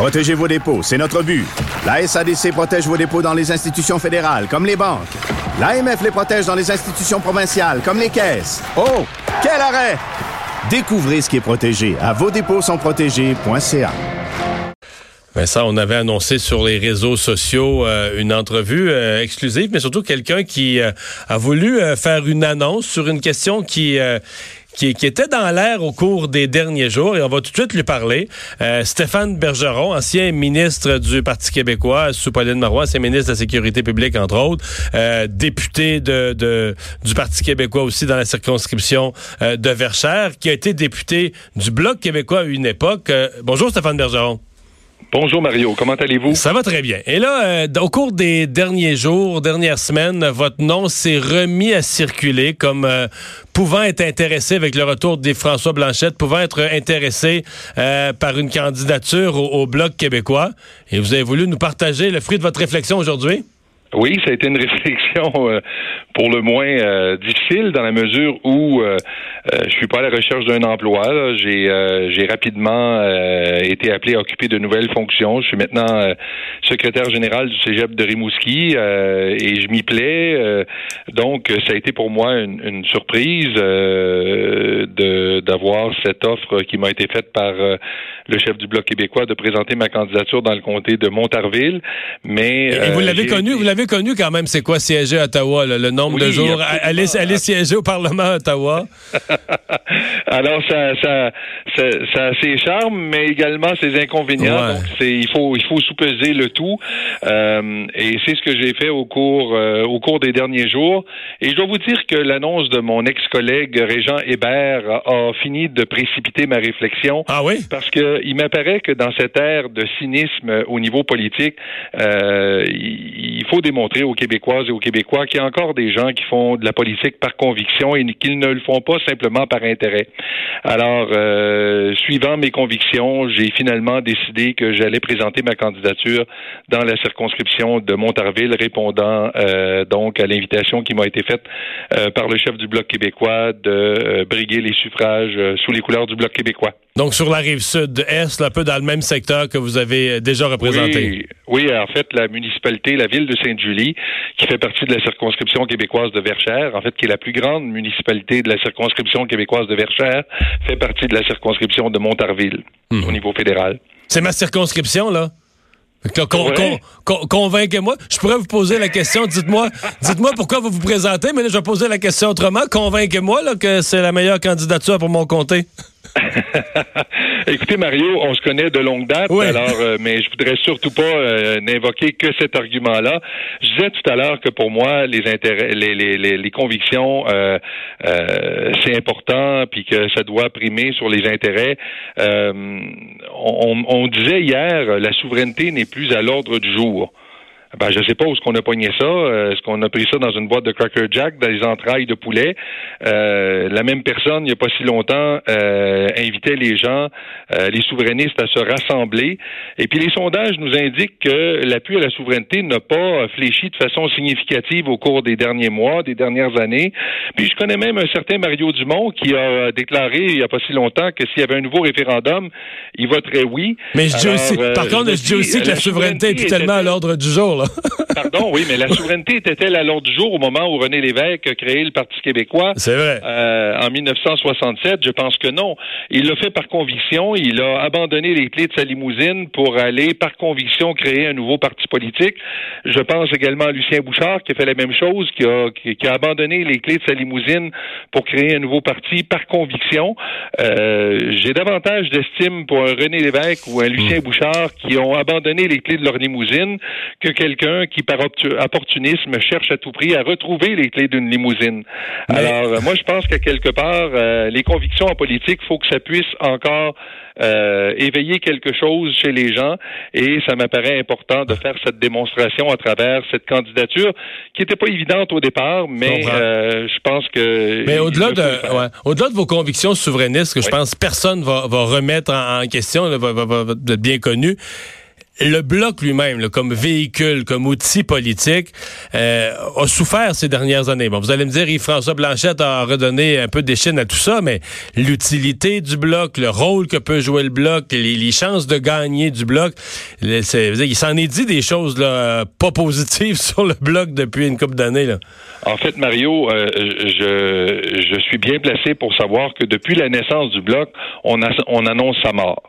Protégez vos dépôts, c'est notre but. La SADC protège vos dépôts dans les institutions fédérales, comme les banques. L'AMF les protège dans les institutions provinciales, comme les caisses. Oh, quel arrêt! Découvrez ce qui est protégé à vos dépôts sont protégés.ca. on avait annoncé sur les réseaux sociaux euh, une entrevue euh, exclusive, mais surtout quelqu'un qui euh, a voulu faire une annonce sur une question qui qui, était dans l'air au cours des derniers jours et on va tout de suite lui parler. Euh, Stéphane Bergeron, ancien ministre du Parti québécois sous Pauline Marois, ancien ministre de la Sécurité publique entre autres, euh, député de, du Parti québécois aussi dans la circonscription euh, de Verchères, qui a été député du Bloc québécois à une époque. bonjour Stéphane Bergeron. Bonjour Mario, comment allez-vous? Ça va très bien. Et là, euh, au cours des derniers jours, dernières semaines, votre nom s'est remis à circuler comme euh, pouvant être intéressé avec le retour des François Blanchette, pouvant être intéressé euh, par une candidature au Bloc québécois. Et vous avez voulu nous partager le fruit de votre réflexion aujourd'hui? Oui, ça a été une réflexion euh, pour le moins euh, difficile dans la mesure où euh, je suis pas à la recherche d'un emploi. J'ai j'ai rapidement été appelé à occuper de nouvelles fonctions. Je suis maintenant secrétaire général du Cégep de Rimouski et je m'y plais. donc, ça a été pour moi une, une surprise de d'avoir cette offre qui m'a été faite par le chef du Bloc québécois de présenter ma candidature dans le comté de Montarville. Mais et vous l'avez connu, vous l'avez connu quand même, c'est quoi siéger à Ottawa, le nombre de jours, aller, siéger au Parlement à Ottawa? Alors, ça, ça, ça, a ses charmes, mais également ses inconvénients. Donc, c'est, il faut, il faut sous-peser le tout. Euh, et c'est ce que j'ai fait au cours, euh, au cours des derniers jours. Et je dois vous dire que l'annonce de mon ex-collègue Régent Hébert a, fini de précipiter ma réflexion. Ah oui? Parce que il m'apparaît que dans cette ère de cynisme au niveau politique, euh, il faut démontrer aux Québécoises et aux Québécois qu'il y a encore des gens qui font de la politique par conviction et qu'ils ne le font pas simplement par intérêt. Alors, euh, suivant mes convictions, j'ai finalement décidé que j'allais présenter ma candidature dans la circonscription de Montarville, répondant euh, donc à l'invitation qui m'a été faite euh, par le chef du Bloc québécois de briguer les suffrages sous les couleurs du Bloc québécois. Donc, sur la rive sud-est, un peu dans le même secteur que vous avez déjà représenté. Oui, oui en fait, la municipalité, la ville de Sainte-Julie, qui fait partie de la circonscription québécoise de Verchères, en fait, qui est la plus grande municipalité de la circonscription québécoise de Verchères, fait partie de la circonscription de Montarville, hmm. au niveau fédéral. C'est ma circonscription, là? convainquez-moi. Je pourrais vous poser la question. Dites-moi, dites-moi pourquoi vous vous présentez, mais là, je vais poser la question autrement. Convainquez-moi que c'est la meilleure candidature pour mon comté. Écoutez, Mario, on se connaît de longue date, alors, euh, mais je voudrais surtout pas euh, n'invoquer que cet argument-là. Je disais tout à l'heure que pour moi, les intérêts, les, les, les, convictions, euh, c'est important, puis que ça doit primer sur les intérêts. On, on disait hier, la souveraineté n'est plus à l'ordre du jour. Ben, je sais pas où est-ce qu'on a pogné ça. Euh, est-ce qu'on a pris ça dans une boîte de Cracker Jack, dans les entrailles de poulet? Euh, la même personne, il n'y a pas si longtemps, euh, invitait les gens, les souverainistes, à se rassembler. Et puis les sondages nous indiquent que l'appui à la souveraineté n'a pas fléchi de façon significative au cours des derniers mois, des dernières années. Puis je connais même un certain Mario Dumont qui a déclaré il n'y a pas si longtemps que s'il y avait un nouveau référendum, il voterait oui. Mais je dis aussi, par contre, je dis aussi que la, souveraineté est tellement à l'ordre du jour. Pardon, oui, mais la souveraineté était-elle à l'ordre du jour au moment où René Lévesque a créé le Parti québécois? C'est vrai. Euh, en 1967, je pense que non. Il l'a fait par conviction. Il a abandonné les clés de sa limousine pour aller, par conviction, créer un nouveau parti politique. Je pense également à Lucien Bouchard qui a fait la même chose, qui a, qui, a abandonné les clés de sa limousine pour créer un nouveau parti par conviction. Euh, J'ai davantage d'estime pour un René Lévesque ou un Lucien hmm. Bouchard qui ont abandonné les clés de leur limousine que quelqu'un qui, par opportunisme, cherche à tout prix à retrouver les clés d'une limousine. Alors, euh, moi, je pense qu'à quelque part, euh, les convictions en politique, faut que ça puisse encore euh, éveiller quelque chose chez les gens. Et ça m'apparaît important de faire cette démonstration à travers cette candidature qui n'était pas évidente au départ, mais je pense que... Mais au-delà de, ouais, au-delà de vos convictions souverainistes, que je pense personne va, va remettre en, question, va, va, va, être bien connu, le bloc lui-même, comme véhicule, comme outil politique, euh, a souffert ces dernières années. Bon, vous allez me dire, Yves-François Blanchette a redonné un peu d'échine à tout ça, mais l'utilité du bloc, le rôle que peut jouer le bloc, les, chances de gagner du bloc, il s'en est dit des choses là, pas positives sur le bloc depuis une couple d'années. En fait, Mario, euh, je, je suis bien placé pour savoir que depuis la naissance du bloc, on, a, on annonce sa mort.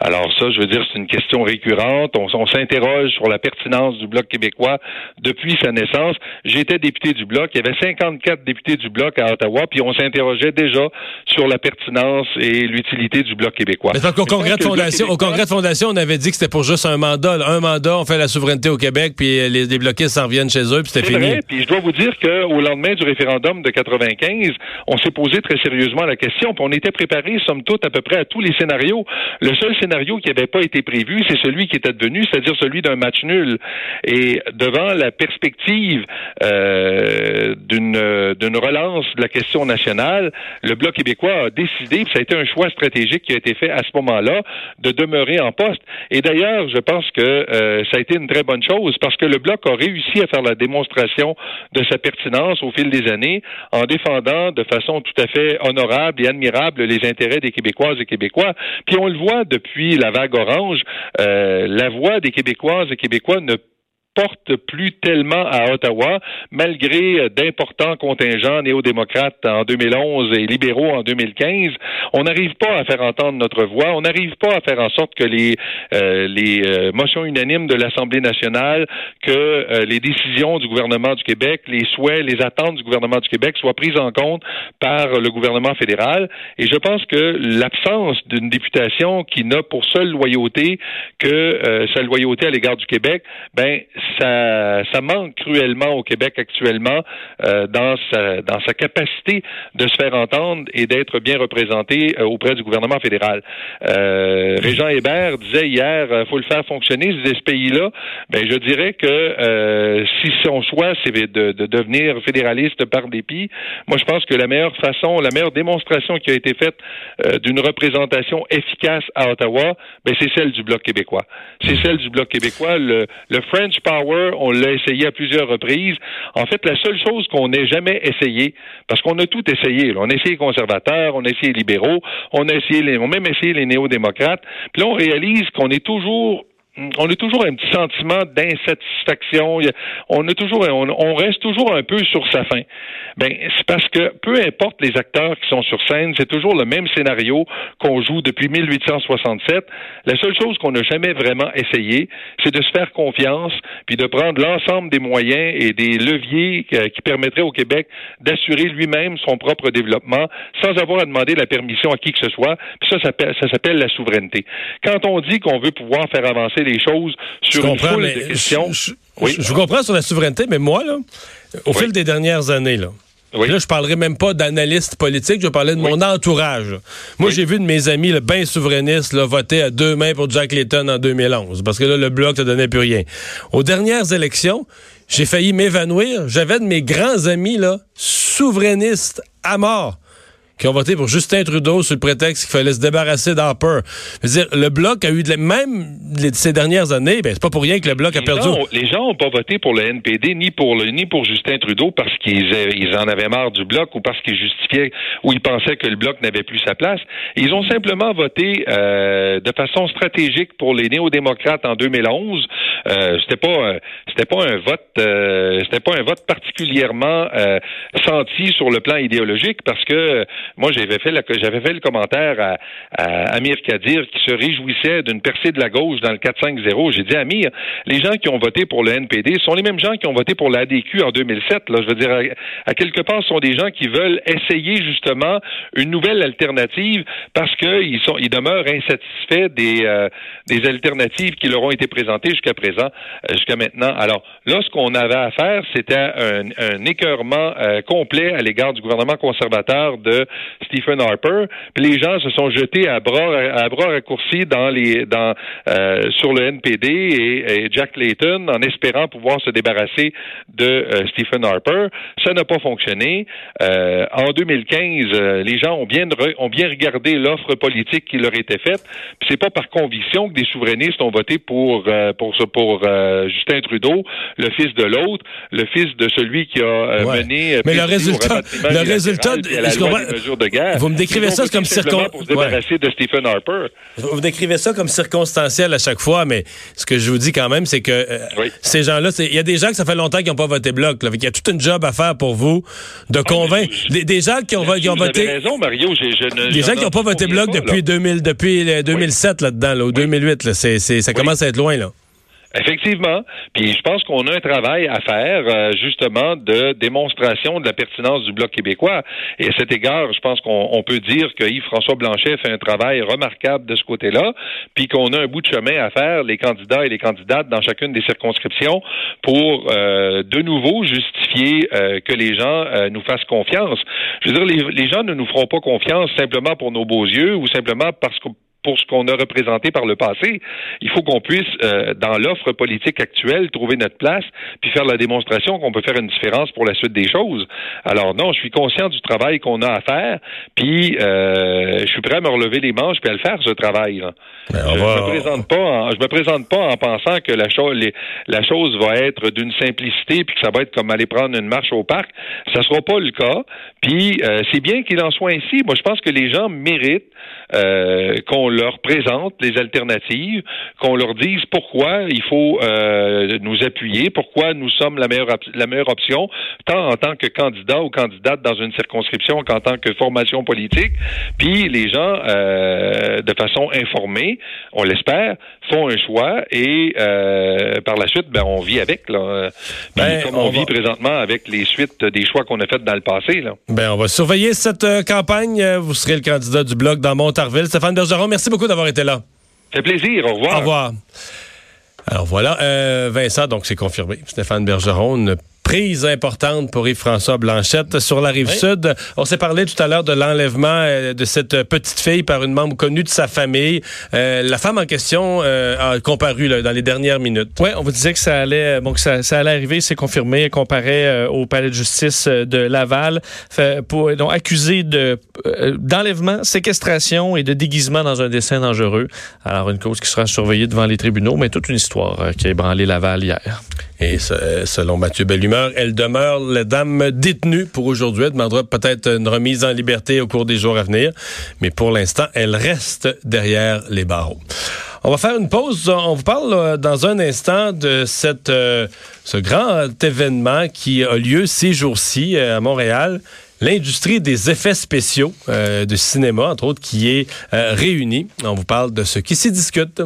Alors ça, je veux dire, c'est une question récurrente. On, on s'interroge sur la pertinence du Bloc québécois depuis sa naissance. J'étais député du Bloc. Il y avait 54 députés du Bloc à Ottawa, puis on s'interrogeait déjà sur la pertinence et l'utilité du Bloc québécois. Mais au congrès de fondation, au congrès de fondation, on avait dit que c'était pour juste un mandat. Un mandat, on fait la souveraineté au Québec, puis les, les bloquistes s'en reviennent chez eux, puis c'était fini. Vrai, puis je dois vous dire qu'au lendemain du référendum de 95, on s'est posé très sérieusement la question, puis on était préparé, somme toute, à peu près à tous les scénarios. Le seul scénario qui n'avait pas été prévu, c'est celui qui est c'est-à-dire celui d'un match nul. Et devant la perspective euh, d'une relance de la question nationale, le Bloc québécois a décidé, ça a été un choix stratégique qui a été fait à ce moment-là, de demeurer en poste. Et d'ailleurs, je pense que euh, ça a été une très bonne chose parce que le Bloc a réussi à faire la démonstration de sa pertinence au fil des années en défendant de façon tout à fait honorable et admirable les intérêts des Québécoises et Québécois. Puis on le voit depuis la vague orange, euh, la voix des Québécoises et Québécois ne porte plus tellement à Ottawa, malgré euh, d'importants contingents néo-démocrates en 2011 et libéraux en 2015. On n'arrive pas à faire entendre notre voix. On n'arrive pas à faire en sorte que les, euh, les euh, motions unanimes de l'Assemblée nationale, que les décisions du gouvernement du Québec, les souhaits, les attentes du gouvernement du Québec soient prises en compte par le gouvernement fédéral. Et je pense que l'absence d'une députation qui n'a pour seule loyauté que sa loyauté à l'égard du Québec, ben ça, ça manque cruellement au Québec actuellement euh, dans, sa, dans sa capacité de se faire entendre et d'être bien représenté euh, auprès du gouvernement fédéral. Euh, Régent Hébert disait hier, euh, faut le faire fonctionner, ce pays-là. Ben, je dirais que euh, si son choix, c'est de, de, devenir fédéraliste par dépit, moi, je pense que la meilleure façon, la meilleure démonstration qui a été faite d'une représentation efficace à Ottawa, ben, c'est celle du Bloc québécois. C'est celle du Bloc québécois. Le, le French Power on l'a essayé à plusieurs reprises. En fait, la seule chose qu'on n'ait jamais essayé, parce qu'on a tout essayé, on a essayé les conservateurs, on a essayé les libéraux, on a essayé les, on a même essayé les néo-démocrates, puis là, on réalise qu'on est toujours on a toujours un petit sentiment d'insatisfaction. On toujours, on, reste toujours un peu sur sa faim. Ben, c'est parce que peu importe les acteurs qui sont sur scène, c'est toujours le même scénario qu'on joue depuis 1867. La seule chose qu'on n'a jamais vraiment essayé, c'est de se faire confiance, puis de prendre l'ensemble des moyens et des leviers euh, qui permettraient au Québec d'assurer lui-même son propre développement sans avoir à demander la permission à qui que ce soit. Puis ça, ça s'appelle la souveraineté. Quand on dit qu'on veut pouvoir faire avancer les choses sur une foule de questions. Je, oui. je, vous comprends sur la souveraineté, mais moi, là, au fil des dernières années, là, Là, je parlerai même pas d'analyste politique, je parlais de mon entourage. Moi, j'ai vu de mes amis, le bien souverainistes, là, voter à deux mains pour Jack Layton en 2011, parce que là, le bloc ne donnait plus rien. Aux dernières élections, j'ai failli m'évanouir. J'avais de mes grands amis, là, souverainistes à mort qui ont voté pour Justin Trudeau sous le prétexte qu'il fallait se débarrasser d'Harper. dire, le bloc a eu de même ces dernières années, ben c'est pas pour rien que le bloc a perdu. les gens ont pas voté pour le NPD ni pour le ni pour Justin Trudeau parce qu'ils ils en avaient marre du bloc ou parce qu'ils justifiaient ou ils pensaient que le bloc n'avait plus sa place. Ils ont simplement voté euh, de façon stratégique pour les néo-démocrates en 2011. Euh, c'était pas c'était pas un vote euh, c'était pas un vote particulièrement euh, senti sur le plan idéologique parce que moi, j'avais fait, j'avais fait le commentaire à, Amir Kadir qui se réjouissait d'une percée de la gauche dans le 4-5-0. J'ai dit, Amir, les gens qui ont voté pour le NPD sont les mêmes gens qui ont voté pour l'ADQ en 2007. Là, je veux dire, à, quelque part, ce sont des gens qui veulent essayer justement une nouvelle alternative parce qu'ils sont, ils demeurent insatisfaits des, euh, des alternatives qui leur ont été présentées jusqu'à présent. Ans jusqu'à maintenant. Alors là, ce qu'on avait à faire, c'était un, un écœurement complet à l'égard du gouvernement conservateur de Stephen Harper. Puis les gens se sont jetés à bras à bras raccourcis dans les dans sur le NPD et, Jack Layton en espérant pouvoir se débarrasser de Stephen Harper. Ça n'a pas fonctionné. en 2015, les gens ont bien ont bien regardé l'offre politique qui leur était faite. Puis c'est pas par conviction que des souverainistes ont voté pour euh, pour pour euh, Justin Trudeau, le fils de l'autre, le fils de celui qui a euh, mené. Mais le résultat, le résultat, de guerre. Vous me décrivez ça comme circonstanciel. Pour se débarrasser de Stephen Harper. Vous décrivez ça comme circonstanciel à chaque fois, mais ce que je vous dis quand même, c'est que ces gens-là, il y a des gens que ça fait longtemps qui n'ont pas voté bloc. Il y a tout un job à faire pour vous de ah, convaincre des, gens qui ont, qui ont voté. raison, Mario. des gens qui n'ont pas voté bloc depuis 2000, depuis 2007 là-dedans, là, ou 2008. Là, c'est, ça commence à être loin. là. Effectivement. Puis je pense qu'on a un travail à faire, euh, justement, de démonstration de la pertinence du Bloc québécois. Et à cet égard, je pense qu'on peut dire que Yves-François Blanchet fait un travail remarquable de ce côté-là, puis qu'on a un bout de chemin à faire, les candidats et les candidates, dans chacune des circonscriptions, pour euh, de nouveau justifier euh, que les gens nous fassent confiance. Je veux dire, les, les gens ne nous feront pas confiance simplement pour nos beaux yeux ou simplement parce que pour ce qu'on a représenté par le passé. Il faut qu'on puisse, euh, dans l'offre politique actuelle, trouver notre place, puis faire la démonstration qu'on peut faire une différence pour la suite des choses. Alors non, je suis conscient du travail qu'on a à faire, puis euh, je suis prêt à me relever les manches puis à le faire ce travail. Ben, je, ne me présente pas, en, je me présente pas en pensant que la chose, la chose va être d'une simplicité puis que ça va être comme aller prendre une marche au parc. Ça sera pas le cas. Puis euh, c'est bien qu'il en soit ainsi. Moi, je pense que les gens méritent qu'on leur présente les alternatives, qu'on leur dise pourquoi il faut euh, nous appuyer, pourquoi nous sommes la meilleure, la meilleure option, tant en tant que candidat ou candidate dans une circonscription qu'en tant que formation politique. Puis les gens, euh, de façon informée, on l'espère, font un choix et euh, par la suite, ben, on vit avec. Là. Ben, comme on, vit présentement avec les suites des choix qu'on a faits dans le passé. Là. Ben, on va surveiller cette campagne. Vous serez le candidat du Bloc dans Montarville. Stéphane Bergeron, merci beaucoup d'avoir été là. Fait plaisir. Au revoir. Au revoir. Alors voilà, euh, Vincent, donc c'est confirmé. Stéphane Bergeron, prise importante pour Yves-François Blanchette sur la rive sud. On s'est parlé tout à l'heure de l'enlèvement euh, de cette petite fille par une membre connue de sa famille. Euh, la femme en question euh, a comparu dans les dernières minutes. Oui, on vous disait que ça allait, bon, que ça, allait arriver, c'est confirmé. Elle comparait au palais de justice de Laval, pour, donc accusée de d'enlèvement, séquestration et de déguisement dans un dessin dangereux. Alors une cause qui sera surveillée devant les tribunaux, mais toute une histoire qui a ébranlé Laval hier. Et selon Mathieu Elle demeure la dame détenue pour aujourd'hui. Elle demandera peut-être une remise en liberté au cours des jours à venir. Mais pour l'instant, elle reste derrière les barreaux. On va faire une pause. On vous parle euh, dans un instant de cette, euh, ce grand événement qui a lieu ces jours-ci euh, à Montréal l'industrie des effets spéciaux de cinéma, entre autres, qui est réunie. On vous parle de ce qui s'y discute.